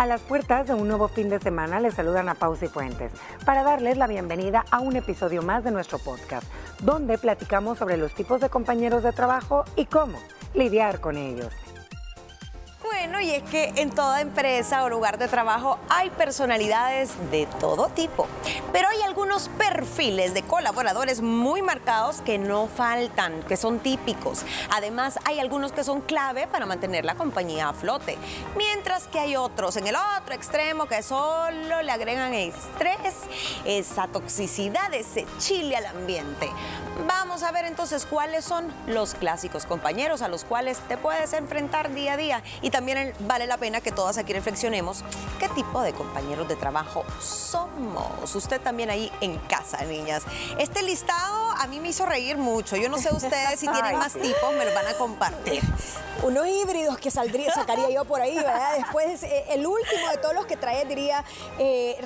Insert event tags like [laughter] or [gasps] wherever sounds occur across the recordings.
A las puertas de un nuevo fin de semana les saludan a Pausa y Fuentes para darles la bienvenida a un episodio más de nuestro podcast, donde platicamos sobre los tipos de compañeros de trabajo y cómo lidiar con ellos. Bueno, y es que en toda empresa o lugar de trabajo hay personalidades de todo tipo, pero hay algunos perfiles de colaboradores muy marcados que no faltan, que son típicos. Además, hay algunos que son clave para mantener la compañía a flote, mientras que hay otros en el otro extremo que solo le agregan estrés, esa toxicidad, ese chile al ambiente. Vamos a ver entonces cuáles son los clásicos compañeros a los cuales te puedes enfrentar día a día y también vale la pena que todas aquí reflexionemos qué tipo de compañeros de trabajo somos. Usted también ahí en casa, niñas. Este listado a mí me hizo reír mucho. Yo no sé ustedes si [laughs] tienen más tipos, me lo van a compartir. Unos híbridos que saldría, sacaría yo por ahí, ¿verdad? Después, eh, el último de todos los que trae diría, eh,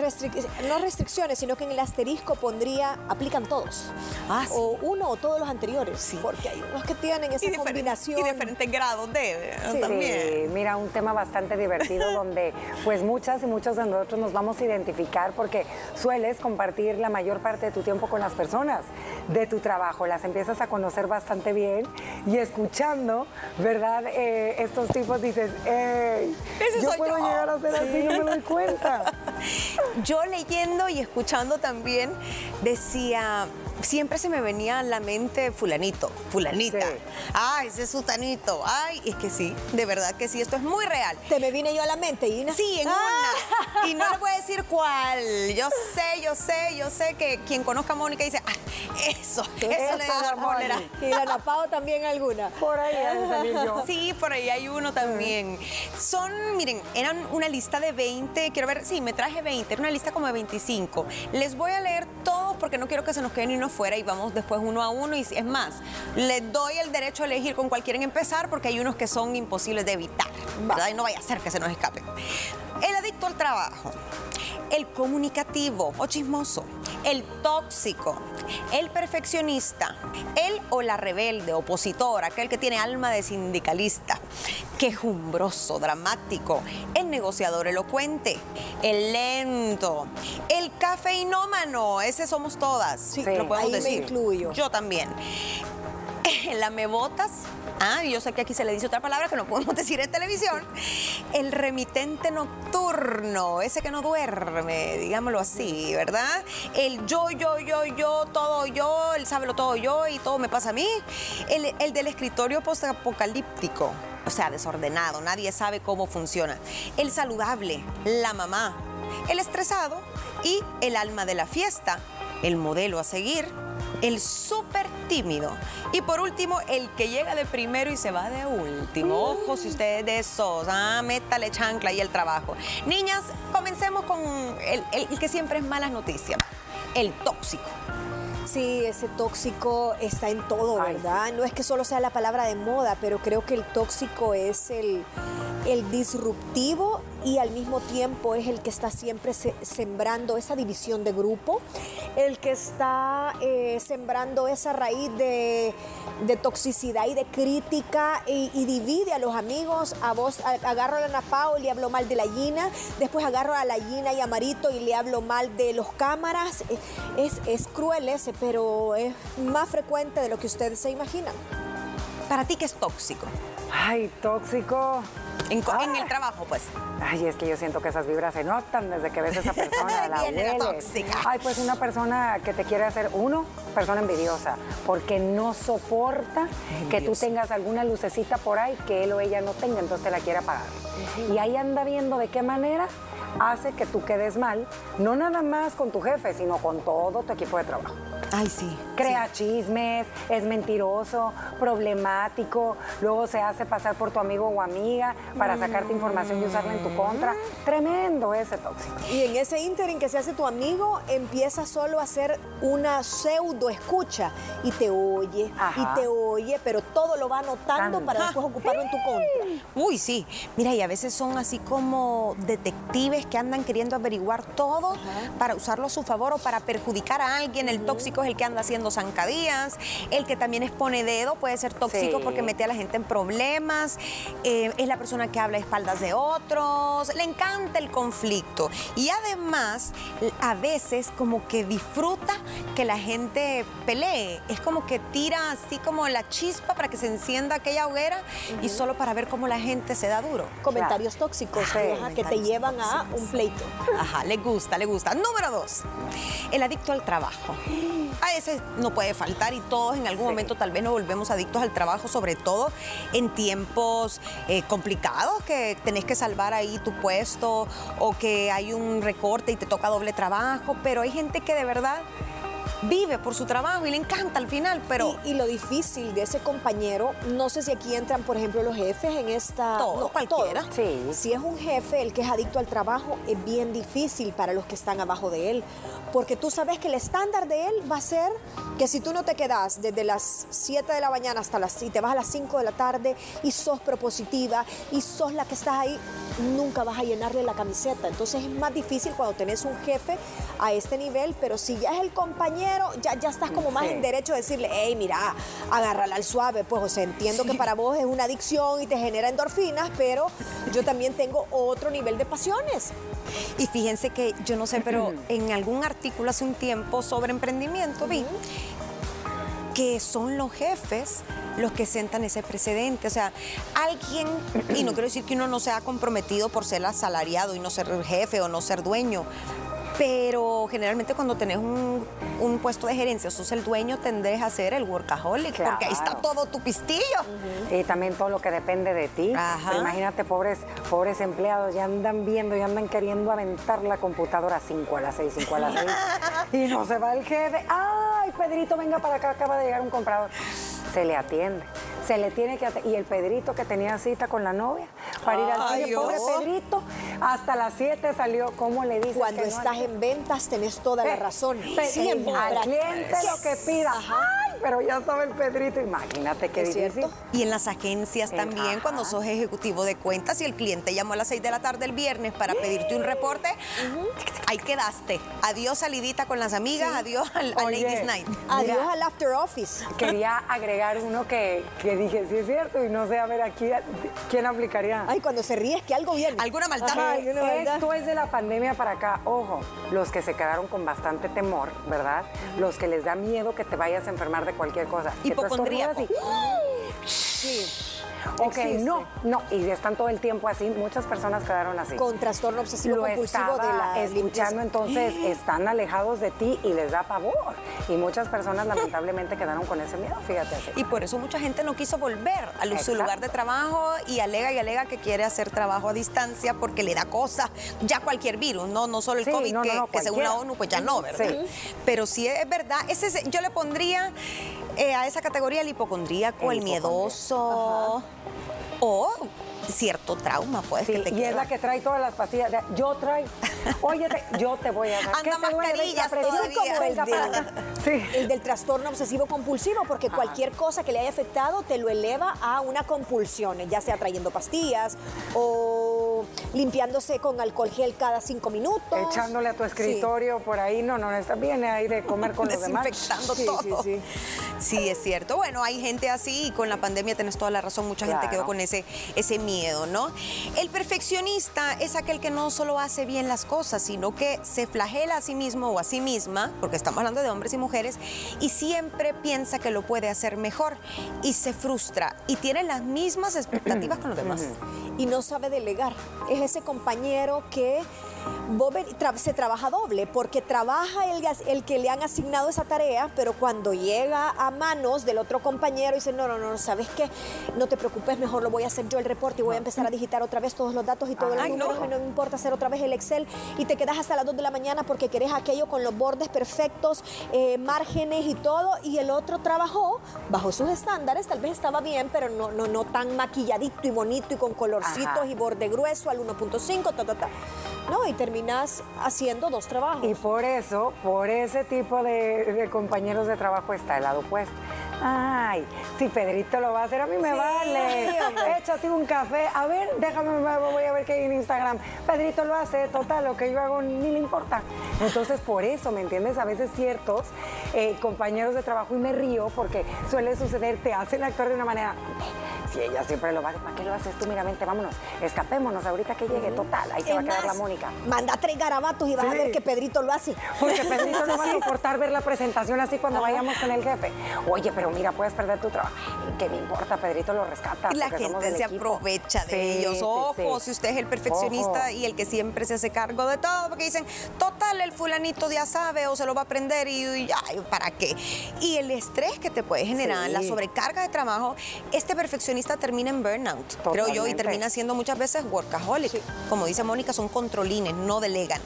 no restricciones, sino que en el asterisco pondría, aplican todos. Ah, O uno o todos los anteriores. Sí. Porque hay unos que tienen esa combinación. Y diferentes grados de sí. también. Mira, un tema bastante divertido [laughs] donde pues muchas y muchos de nosotros nos vamos a identificar porque sueles compartir la mayor parte de tu tiempo con las personas de tu trabajo, las empiezas a conocer bastante bien y escuchando, ¿verdad? Eh, estos tipos dices, yo puedo llegar a ser así, no me doy cuenta. [laughs] Yo leyendo y escuchando también decía, siempre se me venía a la mente fulanito, fulanita. Ay, ese es sutanito. Ay, es que sí, de verdad que sí, esto es muy real. ¿Te me vine yo a la mente, Ina? Sí, en una. Y no le [laughs] voy a decir cuál. Yo sé, yo sé, yo sé que quien conozca a Mónica dice, ah, eso, eso le da Mónica. Y la Napao también alguna. Por ahí salir yo. Sí, por ahí hay uno también. Son, miren, eran una lista de 20, quiero ver, sí, me traje 20, era una lista como de 25. Les voy a leer todos porque no quiero que se nos queden ni uno fuera y vamos después uno a uno. Y es más, les doy el derecho a elegir con cuál quieren empezar porque hay unos que son imposibles de evitar, ¿verdad? Y no vaya a ser que se nos escape. El adicto al trabajo, el comunicativo o chismoso, el tóxico, el perfeccionista, el o la rebelde, opositor, aquel que tiene alma de sindicalista, quejumbroso, dramático, el negociador elocuente, el lento, el cafeinómano, ese somos todas, sí, lo podemos ahí decir. Me incluyo. Yo también. [laughs] El amebotas, Ah, yo sé que aquí se le dice otra palabra que no podemos [laughs] decir en televisión. El remitente nocturno, ese que no duerme, digámoslo así, ¿verdad? El yo, yo, yo, yo, todo yo, el sábelo todo yo y todo me pasa a mí. El, el del escritorio postapocalíptico, o sea, desordenado, nadie sabe cómo funciona. El saludable, la mamá. El estresado y el alma de la fiesta, el modelo a seguir el súper tímido. Y por último, el que llega de primero y se va de último. Ojo si ustedes de esos, ah, métale chancla y el trabajo. Niñas, comencemos con el, el que siempre es malas noticias, el tóxico. Sí, ese tóxico está en todo, ¿verdad? No es que solo sea la palabra de moda, pero creo que el tóxico es el, el disruptivo y al mismo tiempo es el que está siempre sembrando esa división de grupo, el que está eh, sembrando esa raíz de, toxicidad y de crítica y, divide a los amigos. A vos agarro a la Napao y le hablo mal de la Gina, después agarro a la Gina y a Marito y le hablo mal de los cámaras. Es, es cruel ese, pero es más frecuente de lo que ustedes se imaginan. ¿Para ti qué es tóxico? Ay, tóxico. En, el trabajo, pues. Ay, es que yo siento que esas vibras se notan desde que ves a esa [laughs] persona, la tóxica. Ay, pues una persona que te quiere hacer, uno, persona envidiosa, porque no soporta que tú tengas alguna lucecita por ahí que él o ella no tenga, entonces te la quiere apagar. Y ahí anda viendo de qué manera hace que tú quedes mal, no nada más con tu jefe, sino con todo tu equipo de trabajo. Ay, sí. Crea chismes, es mentiroso, problemático, luego se hace pasar por tu amigo o amiga para sacarte información y usarla en tu contra. Tremendo ese tóxico. Y en ese ínterin que se hace tu amigo, empieza solo a hacer una pseudo escucha y te oye, y te oye, pero todo lo va anotando para después ocuparlo en tu contra. Uy, sí. Mira, y a veces son así como detectives que andan queriendo averiguar todo para usarlo a su favor o para perjudicar a alguien. El tóxico es el que anda haciendo zancadillas, el que también expone dedo, puede ser tóxico Sí. porque mete a la gente en problemas, eh, es la persona que habla a espaldas de otros, le encanta el conflicto y además a veces como que disfruta que la gente pelee, es como que tira así como la chispa para que se encienda aquella hoguera y solo para ver cómo la gente se da duro. Comentarios tóxicos Sí, ajá, que te llevan a un pleito. Ajá, le gusta, le gusta. Número dos, el adicto al trabajo. [gasps] [gasps] A ese no puede faltar y todos en algún Sí. momento tal vez nos volvemos adictos al trabajo, sobre todo en tiempos eh, complicados, que tenés que salvar ahí tu puesto o que hay un recorte y te toca doble trabajo, pero hay gente que de verdad vive por su trabajo y le encanta al final, pero... Y, y lo difícil de ese compañero, no sé si aquí entran, por ejemplo, los jefes en esta... Todo, cualquiera. Sí. Si es un jefe el que es adicto al trabajo, es bien difícil para los que están abajo de él. Porque tú sabes que el estándar de él va a ser que si tú no te quedas desde las 7 de la mañana hasta las... y te vas a las 5 de la tarde y sos propositiva y sos la que estás ahí, nunca vas a llenarle la camiseta. Entonces es más difícil cuando tenés un jefe a este nivel, pero si ya es el compañero, ya, ya estás como más Sí. en derecho a decirle, hey, mira, agárrala al suave. Pues, o sea, entiendo que para vos es una adicción y te genera endorfinas, pero yo también tengo otro nivel de pasiones. Y fíjense que yo no sé, pero en algún artículo hace un tiempo sobre emprendimiento vi que son los jefes los que sentan ese precedente. O sea, alguien, y no quiero decir que uno no sea comprometido por ser asalariado y no ser jefe o no ser dueño, pero generalmente cuando tenés un, un puesto de gerencia, sos el dueño, tendés a ser el workaholic, porque ahí está todo tu pistillo. Y también todo lo que depende de ti. Ajá. Imagínate, pobres, pobres empleados, ya andan viendo, ya andan queriendo aventar la computadora a 5 a las 6, 5 a las 6. y no se va el jefe. ¡Ay, Pedrito, venga para acá, acaba de llegar un comprador! Se le atiende. Se le tiene que. Y el Pedrito que tenía cita con la novia para ir al Ay, cine, pobre. Pedrito, hasta las 7 salió. ¿Cómo le dices Cuando que no? estás en ventas tenés toda la razón. pe- Siempre. Al cliente lo que pida. Ajá. ¡Ay! Pero ya estaba el Pedrito. Imagínate qué difícil. cierto. Y en las agencias Eh, también, ajá. cuando sos ejecutivo de cuentas y el cliente llamó a las 6 de la tarde el viernes para pedirte un reporte, ahí quedaste. Adiós salidita con las amigas, adiós al, Oye, Ladies Night. Adiós al after office. Quería agregar uno que, que dije, sí es cierto, y no sé, a ver aquí, ¿quién aplicaría? Ay, cuando se ríe es que algo viene. ¿Alguna maldad? Ajá, Eh, maldad. Esto es de la pandemia para acá. Ojo, los que se quedaron con bastante temor, ¿verdad? Los que les da miedo que te vayas a enfermar de cualquier cosa. Hipocondríaco. estornudas Sí. Ok, Existe. no, no, y están todo el tiempo así. Muchas personas quedaron así. Con trastorno obsesivo Lo compulsivo de la escuchando, limpieza. entonces [gasps] están alejados de ti y les da pavor. Y muchas personas lamentablemente quedaron con ese miedo, fíjate así. Y por eso mucha gente no quiso volver a su Exacto. lugar de trabajo y alega y alega que quiere hacer trabajo a distancia porque le da cosa, ya cualquier virus, no, no solo el Sí, COVID, no, no, que, no, que según la. ONU pues ya no, ¿verdad? Sí. Pero sí es verdad, ese es- yo le pondría eh, a esa categoría el hipocondríaco, el, El miedoso o cierto trauma, pues, Sí, que te y es la que trae todas las pastillas. Yo traigo. Oye, yo te voy a dar. Anda mascarillas todavía. como el venga de- para acá. Sí. El del trastorno obsesivo compulsivo, porque cualquier cosa que le haya afectado te lo eleva a una compulsión, ya sea trayendo pastillas o limpiándose con alcohol gel cada cinco minutos. Echándole a tu escritorio por ahí. No, no, está bien ahí de comer con los demás. Desinfectando Sí, todo. sí, Sí, es cierto. Bueno, hay gente así y con la pandemia tenés toda la razón. Mucha gente quedó con ese, ese miedo, ¿no? El perfeccionista es aquel que no solo hace bien las cosas, sino que se flagela a sí mismo o a sí misma, porque estamos hablando de hombres y mujeres, y siempre piensa que lo puede hacer mejor y se frustra y tiene las mismas expectativas con los demás. Y no sabe delegar. Es ese compañero que tra- se trabaja doble, porque trabaja el, el que le han asignado esa tarea, pero cuando llega a manos del otro compañero dice, no, no, no, ¿sabes qué? No te preocupes, mejor lo voy a hacer yo el reporte y voy a empezar a digitar otra vez todos los datos y todos los Ay, números no. y no me importa hacer otra vez el Excel y te quedas hasta las 2 de la mañana porque querés aquello con los bordes perfectos, eh, márgenes y todo, y el otro trabajó bajo sus estándares, tal vez estaba bien, pero no, no, no tan maquilladito y bonito y con colorcitos Ajá. y borde grueso al 1.5, ta, ta, ta. No, y terminas haciendo dos trabajos. Y por eso, por ese tipo de, de compañeros de trabajo está el lado opuesto. Ay, si Pedrito lo va a hacer, a mí me Sí, vale. hombre. Échate un café. A ver, déjame, voy a ver qué hay en Instagram. Pedrito lo hace, total, lo que yo hago ni le importa. Entonces, por eso, ¿me entiendes? A veces ciertos eh, compañeros de trabajo, y me río porque suele suceder, te hacen actuar de una manera. Si ella siempre lo va a hacer, ¿para qué lo haces tú? Mira, vente, vámonos, escapémonos ahorita que llegue, total, ahí se va a quedar la Mónica. Manda tres garabatos y vas a ver que Pedrito lo hace. Porque [laughs] Pedrito no va a soportar ver la presentación así cuando vayamos con el jefe. Oye, pero mira, puedes perder tu trabajo. ¿Qué me importa? Pedrito lo rescata. Y la somos gente del se equipo. aprovecha de Sí, ellos. Ojo, sí. si usted es el perfeccionista Ojo. y el que siempre se hace cargo de todo, porque dicen, total, el fulanito ya sabe o se lo va a aprender y, y ay, ¿para qué? Y el estrés que te puede generar, la sobrecarga de trabajo, este perfeccionista termina en burnout, creo yo, y termina siendo muchas veces workaholic. Como dice Mónica, son controlines, no delegan.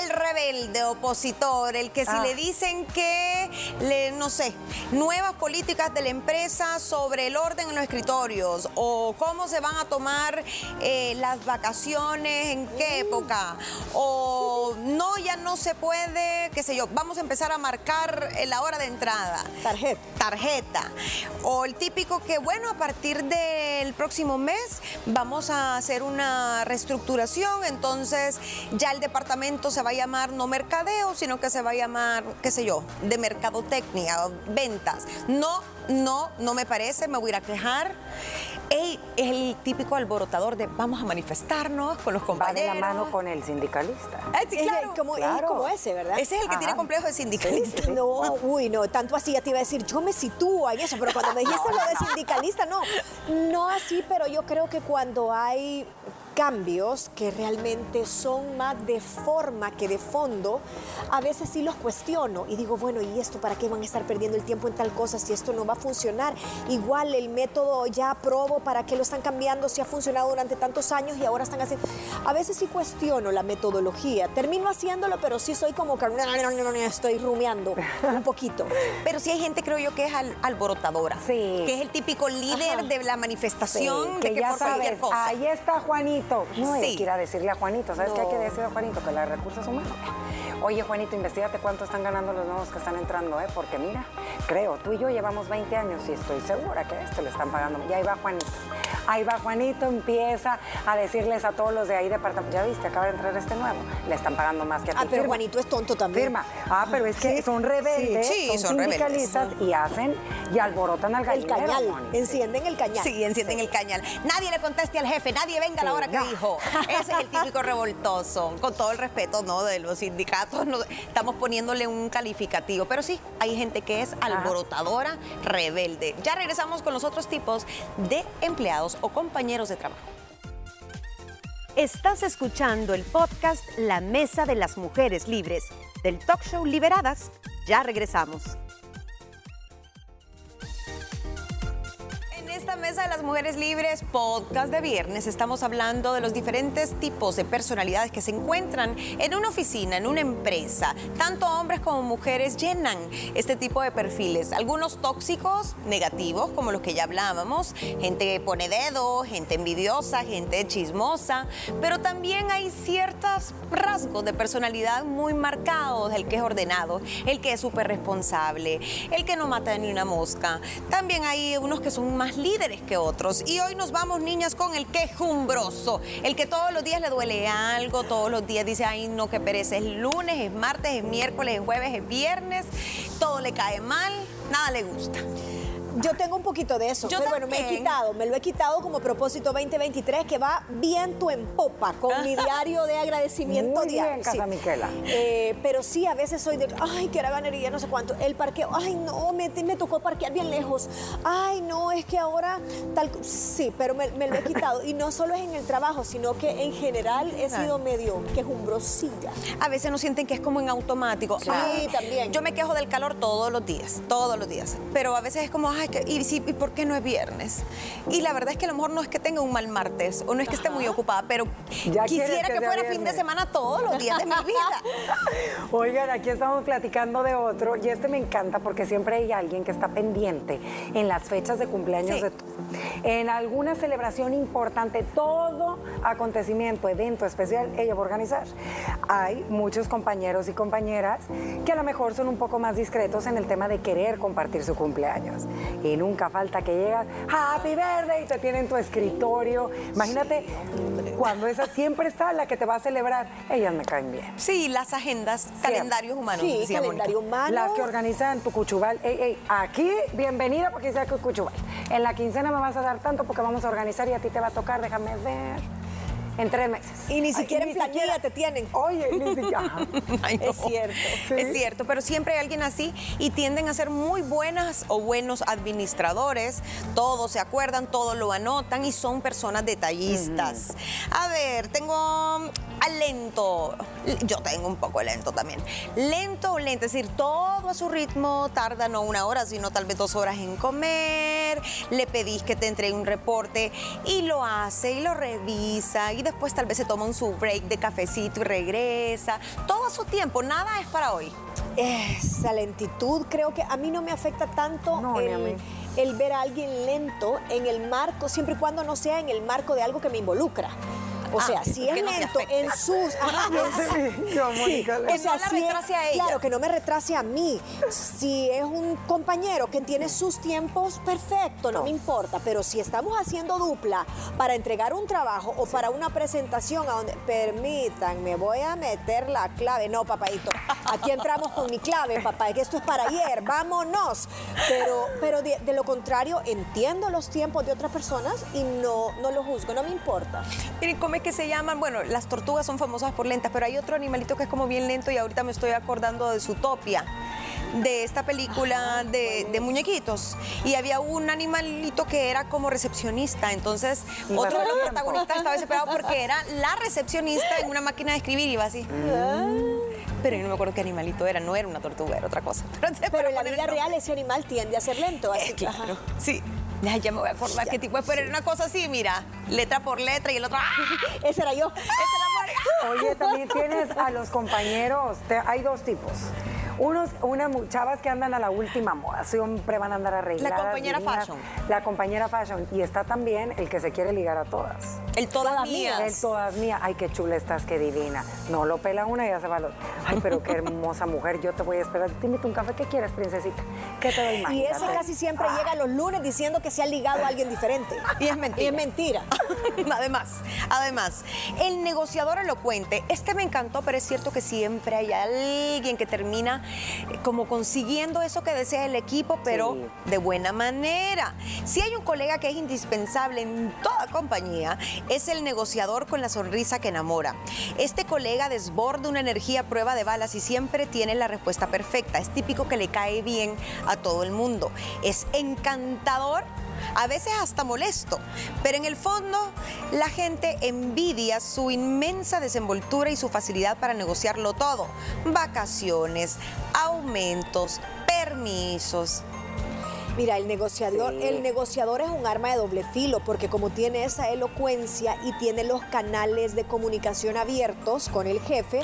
El rebelde opositor, el que si Ah. le dicen que, le, no sé, nuevas políticas de la empresa sobre el orden en los escritorios o cómo se van a tomar eh, las vacaciones, en qué época, o no, ya no se puede, qué sé yo, vamos a empezar a marcar la hora de entrada. Tarjeta. Tarjeta. O el típico que, bueno, a partir del próximo mes vamos a hacer una reestructuración, entonces ya el departamento se va a llamar no mercadeo, sino que se va a llamar, qué sé yo, de mercadotecnia, ventas. No, no, no me parece, me voy a ir a quejar. Ey, es el típico alborotador de vamos a manifestarnos con los Va compañeros. de la mano con el sindicalista. Ah, sí, Es claro. como, es claro. como ese, ¿verdad? Ese es el que tiene complejo de sindicalista. Sí, sí. No, uy, no, tanto así ya te iba a decir, yo me sitúo en eso, pero cuando me dijiste lo de sindicalista, no, no así, pero yo creo que cuando hay cambios que realmente son más de forma que de fondo, a veces sí los cuestiono y digo, bueno, ¿y esto para qué van a estar perdiendo el tiempo en tal cosa si esto no va a funcionar? Igual el método ya aprobo, ¿para qué lo están cambiando si ha funcionado durante tantos años y ahora están haciendo? A veces sí cuestiono la metodología, termino haciéndolo, pero sí soy como que estoy rumiando un poquito. [laughs] Pero sí hay gente, creo yo, que es al- alborotadora. Sí. Que es el típico líder Ajá. de la manifestación, Sí, de que, ya por sabes, ahí está Juanito. No hay Sí. que ir a decirle a Juanito. ¿Sabes qué hay que No. decirle a Juanito? Que la recursos humanos. Oye, Juanito, investigate cuánto están ganando los nuevos que están entrando, ¿eh? Porque mira, creo, tú y yo llevamos 20 años y estoy segura que a este le están pagando. Y ahí va Juanito. Ahí va Juanito, empieza a decirles a todos los de ahí departamento, ya viste, acaba de entrar este nuevo, le están pagando más que a ti. Ah, pero firma. Juanito es tonto también. Firma. Ah, pero es que son rebeldes, Sí, sí, son, son rebeldes. sindicalistas y hacen y alborotan al El gallinero. cañal, Moni. encienden el cañal. Sí, encienden el cañal. Nadie le conteste al jefe, nadie venga a la hora que no. dijo. Ese es el típico revoltoso. Con todo el respeto, ¿no? De los sindicatos, no- estamos poniéndole un calificativo. Pero sí, hay gente que es alborotadora, rebelde. Ya regresamos con los otros tipos de empleados o compañeros de trabajo. Estás escuchando el podcast La Mesa de las Mujeres Libres del talk show Liberadas. Ya regresamos. Mesa de las mujeres libres, podcast de viernes, estamos hablando de los diferentes tipos de personalidades que se encuentran en una oficina, en una empresa. Tanto hombres como mujeres llenan este tipo de perfiles. Algunos tóxicos, negativos, como los que ya hablábamos. Gente que pone dedo, gente envidiosa, gente chismosa. Pero también hay ciertos rasgos de personalidad muy marcados. El que es ordenado, el que es súper responsable, el que no mata ni una mosca. También hay unos que son más líderes que otros. Y hoy nos vamos, niñas, con el quejumbroso, el que todos los días le duele algo, todos los días dice, ay, no, que pereza, es lunes, es martes, es miércoles, es jueves, es viernes, todo le cae mal, nada le gusta. Yo tengo un poquito de eso, Yo pero bueno, me he quitado, me lo he quitado como propósito 2023 que va viento en popa con mi [laughs] diario de agradecimiento Muy diario. bien, Casa Miquela. Eh, pero sí, a veces soy de, ay, que era ganería, no sé cuánto. El parqueo, ay, no, me, me tocó parquear bien lejos. Ay, no, es que ahora tal. Sí, pero me, me lo he quitado. Y no solo es en el trabajo, sino que en general he sido medio quejumbrosilla. A veces no sienten que es como en automático. Sí, también. Yo me quejo del calor todos los días, todos los días. Pero a veces es como, ay, ay, y, si- ¿y por qué no es viernes? Y la verdad es que a lo mejor no es que tenga un mal martes o no es que esté muy ocupada, pero Ya quisiera que que, fuera fin de viernes. semana todos los días de mi [laughs] vida. Oigan, aquí estamos platicando de otro y este me encanta porque siempre hay alguien que está pendiente en las fechas de cumpleaños Sí. de en alguna celebración importante, todo acontecimiento, evento especial, ella va a organizar. Hay muchos compañeros y compañeras que a lo mejor son un poco más discretos en el tema de querer compartir su cumpleaños. Y nunca falta que llegas, Happy Birthday, y te tienen tu escritorio. Imagínate cuando esa siempre está la que te va a celebrar. Ellas me caen bien. Sí, las agendas, calendarios humanos. Sí, calendario humano. Las que organizan tu cuchubal. Ey, ey, aquí, bienvenida porque sea que cuchubal. En la quincena me vas a dar tanto porque vamos a organizar y a ti te va a tocar, déjame ver. En tres meses. Y ni Ay, siquiera en planilla te tienen. Oye, ni siquiera. [laughs] Ay, no. Es cierto. Sí. Es cierto, pero siempre hay alguien así y tienden a ser muy buenas o buenos administradores. Todos se acuerdan, todos lo anotan y son personas detallistas. A ver, tengo lento. Yo tengo un poco lento también. Lento o lento, es decir, todo a su ritmo, tarda no una hora, sino tal vez dos horas en comer. Le pedís que te entregue un reporte y lo hace y lo revisa y después tal vez se toma un su break de cafecito y regresa. Todo a su tiempo, nada es para hoy. Esa lentitud creo que a mí no me afecta tanto No, ni a mí. el, el ver a alguien lento en el marco, siempre y cuando no sea en el marco de algo que me involucra. O Ah, sea, sí, si es lento en sus... [laughs] Ajá, es- [laughs] Sí, o Que sea, no la si es- retrase a ella. Claro, que no me retrase a mí. Si es un compañero que tiene sus tiempos, perfecto, no, me importa. Pero si estamos haciendo dupla para entregar un trabajo o para una presentación a donde, permítanme, voy a meter la clave. No, papadito, aquí entramos con mi clave, papá, que esto es para ayer, vámonos. Pero, pero de, de lo contrario, entiendo los tiempos de otras personas y no, no lo juzgo, no me importa. Miren, ¿cómo es que se llaman? Bueno, las tortugas son famosas por lentas, pero hay otro animalito que es como bien lento y ahorita me estoy acordando de Zootopia, de esta película de, de muñequitos. Y había un animalito que era como recepcionista, entonces Y otro de los protagonistas estaba desesperado porque era la recepcionista en una máquina de escribir y iba así. Pero yo no me acuerdo qué animalito era, no era una tortuga, era otra cosa. [laughs] Pero, Pero en la vida real ese animal tiende a ser lento. Así, Eh, [laughs] claro, ajá. sí. [laughs] Ya, ya me voy a acordar qué tipo es, pero era una cosa así, mira, letra por letra y el otro... ¡ah! [laughs] Ese era yo. Esa es la Mónica. Oye, también tienes a los compañeros, te- hay dos tipos. Unos, unas chavas que andan a la última moda, siempre van a andar arregladas. compañera divinas. fashion. La compañera fashion. Y está también el que se quiere ligar a todas. El todas, Todas mías. El todas mías. Ay, qué chula estás, qué divina. No lo pela una y ya se va al otro. Ay, pero qué hermosa mujer. Yo te voy a esperar. Te invito a un café. ¿Qué quieres, princesita? ¿Qué te doy más? Y ese casi siempre llega los lunes diciendo que se ha ligado a alguien diferente. [laughs] Y es mentira. Y es mentira. [laughs] además, además, el negociador elocuente, este me encantó, pero es cierto que siempre hay alguien que termina como consiguiendo eso que desea el equipo, pero Sí. de buena manera. Si hay un colega que es indispensable en toda compañía, es el negociador con la sonrisa que enamora. Este colega desborda una energía a prueba de balas y siempre tiene la respuesta perfecta. Es típico que le cae bien a todo el mundo. Es encantador a veces hasta molesto, pero en el fondo la gente envidia su inmensa desenvoltura y su facilidad para negociarlo todo. Vacaciones, aumentos, permisos. Mira, el negociador, Sí. el negociador es un arma de doble filo porque como tiene esa elocuencia y tiene los canales de comunicación abiertos con el jefe,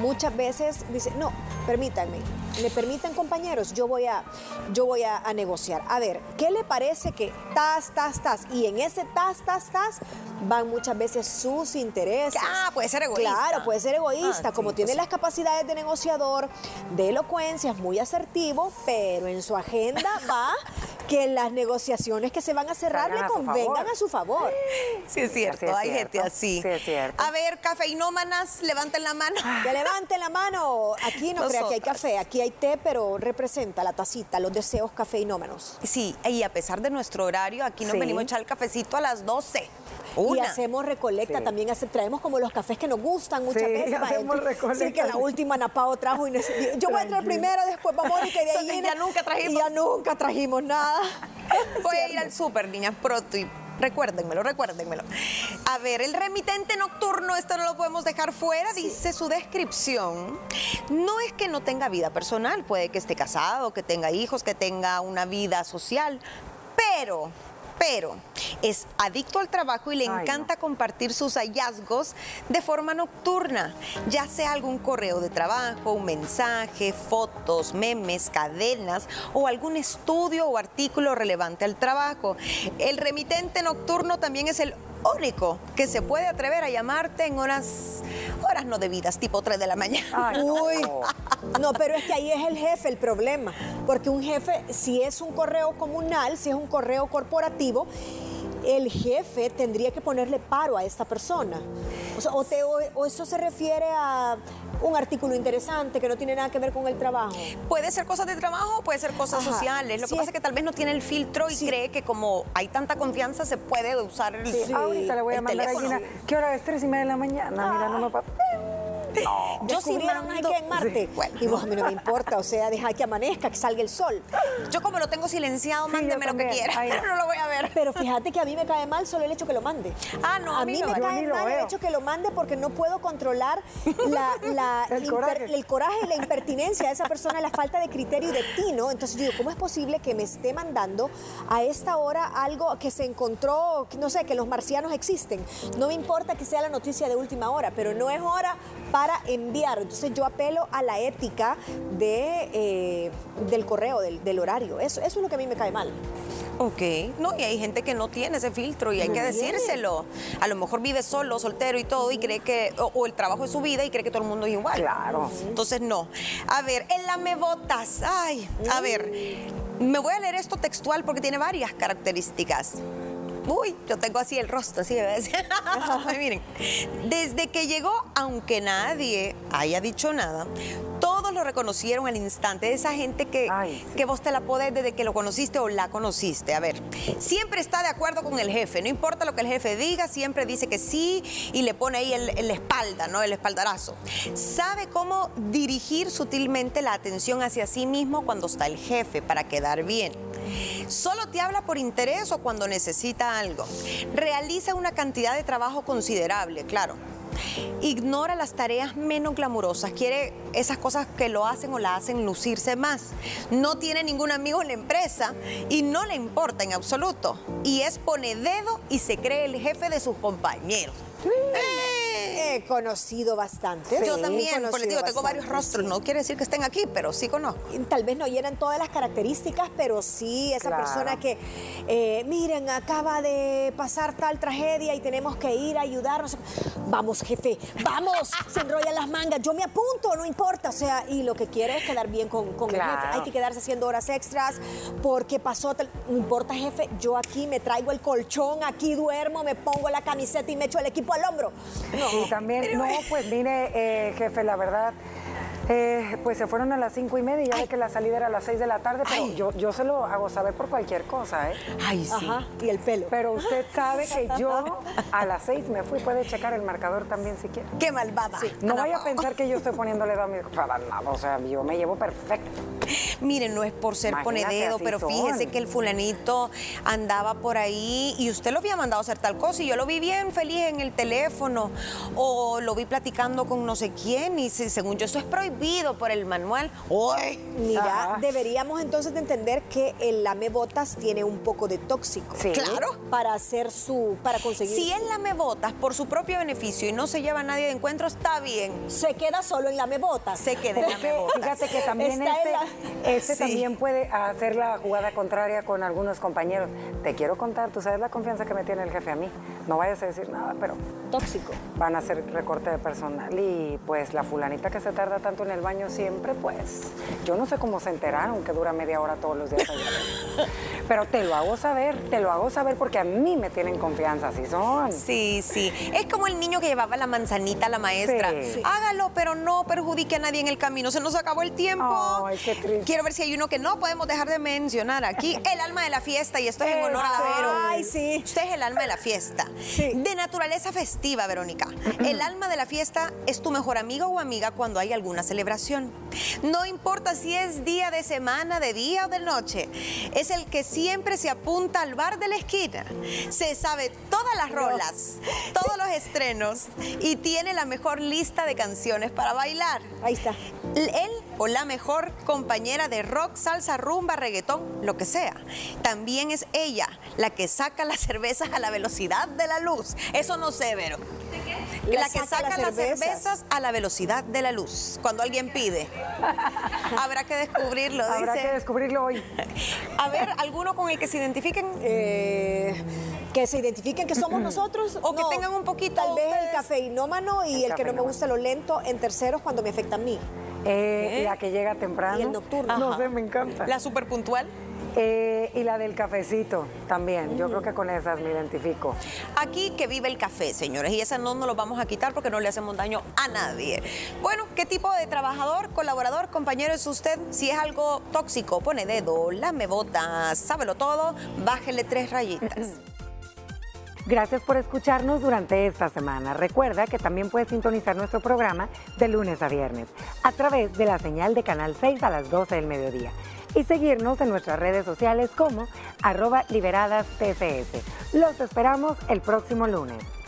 muchas veces dice, no, permítanme, me permitan compañeros, yo voy a, yo voy a, a negociar. A ver, ¿qué le parece que tas, tas, tas? Y en ese tas, tas, tas van muchas veces sus intereses. Ah, puede ser egoísta. Claro, puede ser egoísta, Ah, como sí, tiene pues las capacidades de negociador, de elocuencia, es muy asertivo, pero en su agenda [laughs] va que las negociaciones que se van a cerrar Salgan le a su convengan a su favor. Sí es cierto, Sí es hay cierto, gente así. sí es cierto. A ver, cafeinómanas, levanten la mano. Que levanten la mano. Aquí no crea que hay café, aquí hay té, pero representa la tacita, los deseos cafeinómanos. Sí, y a pesar de nuestro horario, aquí nos Sí. venimos a echar el cafecito a las 12. Y hacemos recolecta Sí. también, hace- traemos como los cafés que nos gustan muchas Sí, veces. hacemos recolecta. Sí, que la última Napao trajo y yo voy a traer primero, después vamos y de [laughs] ahí y ya nunca trajimos. Y ya nunca trajimos nada. [laughs] Voy a ir al súper, niñas, pronto y Recuérdenmelo, recuérdenmelo. A ver, el remitente nocturno, esto no lo podemos dejar fuera, dice su descripción. No es que no tenga vida personal, puede que esté casado, que tenga hijos, que tenga una vida social, pero pero es adicto al trabajo y le encanta compartir sus hallazgos de forma nocturna, ya sea algún correo de trabajo, un mensaje, fotos, memes, cadenas o algún estudio o artículo relevante al trabajo. El remitente nocturno también es el único que se puede atrever a llamarte en horas, horas no debidas, tipo 3 de la mañana. Uy, no, pero es que ahí es el jefe el problema, porque un jefe, si es un correo comunal, si es un correo corporativo, el jefe tendría que ponerle paro a esta persona. O, o eso se refiere a un artículo interesante que no tiene nada que ver con el trabajo. Puede ser cosas de trabajo, puede ser cosas sociales. Lo que pasa es que tal vez no tiene el filtro y cree que como hay tanta confianza se puede usar el, sí. Ahorita le voy a mandar a ¿Qué hora es? Tres y media de la mañana. Mira, no me va... [laughs] No. Yo sí mando... que en Marte. Bueno. Y vos a mí no me importa, o sea, deja que amanezca, que salga el sol. Yo como lo tengo silenciado, mándeme lo que quiera. [laughs] no lo voy a ver. Pero fíjate que a mí me cae mal solo el hecho que lo mande. Ah, no, a, mí, me cae mal el hecho que lo mande porque no puedo controlar la, [laughs] el, coraje. el, coraje. y la impertinencia de esa persona, la falta de criterio y de tino. Entonces yo digo, ¿cómo es posible que me esté mandando a esta hora algo que se encontró, no sé, que los marcianos existen? No me importa que sea la noticia de última hora, pero no es hora para enviar. Entonces yo apelo a la ética de, eh, del correo, del, horario. Eso, eso es lo que a mí me cae mal. Ok, no, y hay gente que no tiene ese filtro y hay que decírselo. A lo mejor vive solo, soltero y todo, y cree que, o, el trabajo es su vida y cree que todo el mundo es igual. Claro. Entonces, no. A ver, el lamebotas. Ay, a ver, me voy a leer esto textual porque tiene varias características. Uy, yo tengo así el rostro, así de [laughs] Miren, desde que llegó, aunque nadie haya dicho nada, todos lo reconocieron al instante. Esa gente que, que vos te la podés desde que lo conociste o la conociste. A ver, siempre está de acuerdo con el jefe. No importa lo que el jefe diga, siempre dice que sí y le pone ahí el espalda, ¿no? El espaldarazo. Sabe cómo dirigir sutilmente la atención hacia sí mismo cuando está el jefe para quedar bien. Solo te habla por interés o cuando necesita algo. Realiza una cantidad de trabajo considerable, claro. Ignora las tareas menos glamurosas, quiere esas cosas que lo hacen o la hacen lucirse más. No tiene ningún amigo en la empresa y no le importa en absoluto. Y es pone dedo y se cree el jefe de sus compañeros. He conocido bastante. Yo también, por digo, tengo varios rostros. No quiere decir que estén aquí, pero sí conozco. Tal vez no llenan todas las características, pero sí esa persona que, eh, miren, acaba de pasar tal tragedia y tenemos que ir a ayudarnos. Vamos, jefe, vamos, se enrollan las mangas. Yo me apunto, no importa. O sea, y lo que quiere es quedar bien con, el jefe. Hay que quedarse haciendo horas extras porque pasó tal. No importa, jefe, yo aquí me traigo el colchón, aquí duermo, me pongo la camiseta y me echo el equipo al hombro. No, también, no, pues mire, eh, jefe, la verdad, eh, pues se fueron a las cinco y media, ya de que la salida era a las seis de la tarde, pero yo, yo se lo hago saber por cualquier cosa, ¿eh? Ay, sí. Y el pelo. Pero usted sabe que yo a las seis me fui, puede checar el marcador también si quiere. Qué malvada. No vaya a pensar que yo estoy poniéndole dedo a mi para nada, o sea, yo me llevo perfecto. Miren, no es por ser pone dedo, pero fíjese que el fulanito andaba por ahí y usted lo había mandado a hacer tal cosa y yo lo vi bien feliz en el teléfono o lo vi platicando con no sé quién y según yo eso es prohibido por el manual. ¡Uy! Mira, deberíamos entonces de entender que el lamebotas tiene un poco de tóxico. Sí. Claro. Para hacer su, para conseguir. Si él lamebotas por su propio beneficio y no se lleva a nadie de encuentro, está bien. Se queda solo en lamebotas. Se queda en lamebotas. Fíjate que también este, este también puede hacer la jugada contraria con algunos compañeros. Te quiero contar, tú sabes la confianza que me tiene el jefe a mí. No vayas a decir nada, pero... Tóxico. Van a hacer recorte de personal y pues la fulanita que se tarda tanto en el baño siempre, pues yo no sé cómo se enteraron que dura media hora todos los días allá. [laughs] Pero te lo hago saber, te lo hago saber porque a mí me tienen confianza, así son. Sí, sí. Es como el niño que llevaba la manzanita a la maestra. Hágalo, pero no perjudique a nadie en el camino. Se nos acabó el tiempo. Ay, qué triste. Quiero ver si hay uno que no podemos dejar de mencionar aquí. [laughs] El alma de la fiesta, y esto es en honor a Vero. Ay, sí. Usted es el alma de la fiesta. De naturaleza festiva, Verónica. El alma de la fiesta es tu mejor amigo o amiga cuando hay alguna celebración. No importa si es día de semana, de día o de noche, es el que siempre se apunta al bar de la esquina. Se sabe todas las rolas, todos los estrenos y tiene la mejor lista de canciones para bailar. Ahí está. Él la mejor compañera de rock, salsa, rumba, reggaetón, lo que sea. También es ella la que saca las cervezas a la velocidad de la luz. Eso no sé, Vero. La, que saca, las cervezas. a la velocidad de la luz. Cuando alguien pide. [laughs] Habrá que descubrirlo. Habrá que descubrirlo hoy. A ver, ¿alguno con el que se identifiquen? Eh, que se identifiquen que somos [clears throat] nosotros. O que tengan un poquito Tal vez el cafeinómano y El el, que no me gusta lo lento en terceros cuando me afecta a mí. Eh, La que llega temprano. Y el nocturno. No Ajá. sé, me encanta. La super puntual. Eh, y la del cafecito también. Yo creo que con esas me identifico. Aquí que vive el café, señores, y esa no nos lo vamos a quitar porque no le hacemos daño a nadie. Bueno, ¿qué tipo de trabajador, colaborador, compañero es usted? Si es algo tóxico, pone dedo, lame botas, sábelo todo, bájele tres rayitas. [laughs] Gracias por escucharnos durante esta semana. Recuerda que también puedes sintonizar nuestro programa de lunes a viernes a través de la señal de Canal 6 a las 12 del mediodía y seguirnos en nuestras redes sociales como arroba liberadas TCS. Los esperamos el próximo lunes.